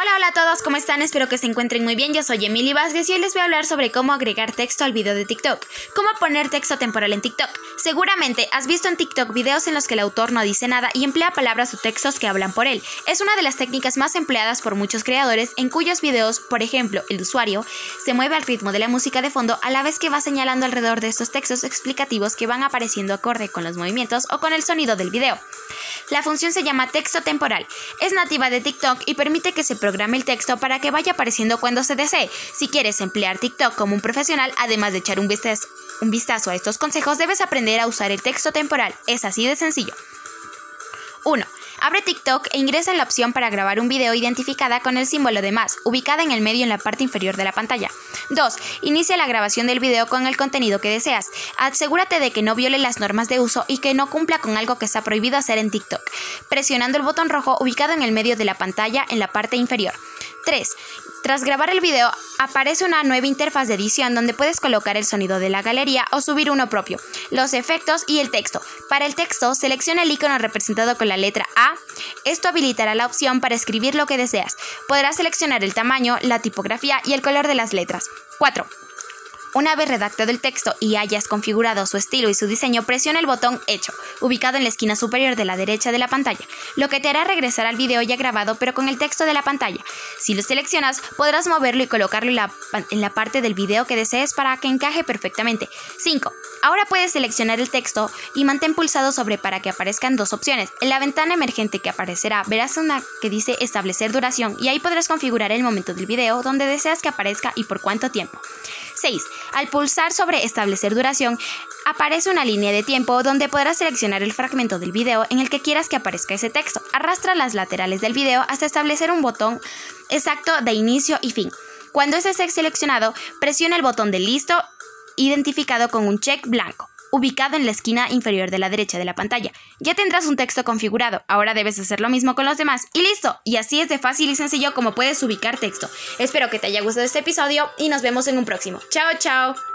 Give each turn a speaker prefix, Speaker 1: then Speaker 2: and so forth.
Speaker 1: Hola, hola a todos, ¿cómo están? Espero que se encuentren muy bien. Yo soy Emily Vázquez y hoy les voy a hablar sobre cómo agregar texto al video de TikTok. Cómo poner texto temporal en TikTok. Seguramente has visto en TikTok videos en los que el autor no dice nada y emplea palabras o textos que hablan por él. Es una de las técnicas más empleadas por muchos creadores en cuyos videos, por ejemplo, el usuario se mueve al ritmo de la música de fondo a la vez que va señalando alrededor de estos textos explicativos que van apareciendo acorde con los movimientos o con el sonido del video. La función se llama texto temporal. Es nativa de TikTok y permite que se programe el texto para que vaya apareciendo cuando se desee. Si quieres emplear TikTok como un profesional, además de echar un vistazo, a estos consejos, debes aprender a usar el texto temporal. Es así de sencillo. 1. Abre TikTok e ingresa en la opción para grabar un video identificada con el símbolo de más, ubicada en el medio en la parte inferior de la pantalla. 2. Inicia la grabación del video con el contenido que deseas. Asegúrate de que no viole las normas de uso y que no cumpla con algo que está prohibido hacer en TikTok, presionando el botón rojo ubicado en el medio de la pantalla en la parte inferior. 3. Tras grabar el video, aparece una nueva interfaz de edición donde puedes colocar el sonido de la galería o subir uno propio, los efectos y el texto. Para el texto, selecciona el icono representado con la letra A. Esto habilitará la opción para escribir lo que deseas. Podrás seleccionar el tamaño, la tipografía y el color de las letras. 4. Una vez redactado el texto y hayas configurado su estilo y su diseño, presiona el botón Hecho, ubicado en la esquina superior de la derecha de la pantalla, lo que te hará regresar al video ya grabado pero con el texto de la pantalla. Si lo seleccionas, podrás moverlo y colocarlo en la, parte del video que desees para que encaje perfectamente. 5. Ahora puedes seleccionar el texto y mantén pulsado sobre para que aparezcan dos opciones. En la ventana emergente que aparecerá verás una que dice establecer duración y ahí podrás configurar el momento del video donde deseas que aparezca y por cuánto tiempo. 6. Al pulsar sobre establecer duración, aparece una línea de tiempo donde podrás seleccionar el fragmento del video en el que quieras que aparezca ese texto. Arrastra las laterales del video hasta establecer un botón exacto de inicio y fin. Cuando ese esté seleccionado, presiona el botón de listo identificado con un check blanco ubicado en la esquina inferior de la derecha de la pantalla. Ya tendrás un texto configurado, ahora debes hacer lo mismo con los demás y listo. Y así es de fácil y sencillo como puedes ubicar texto. Espero que te haya gustado este episodio y nos vemos en un próximo. Chao, chao.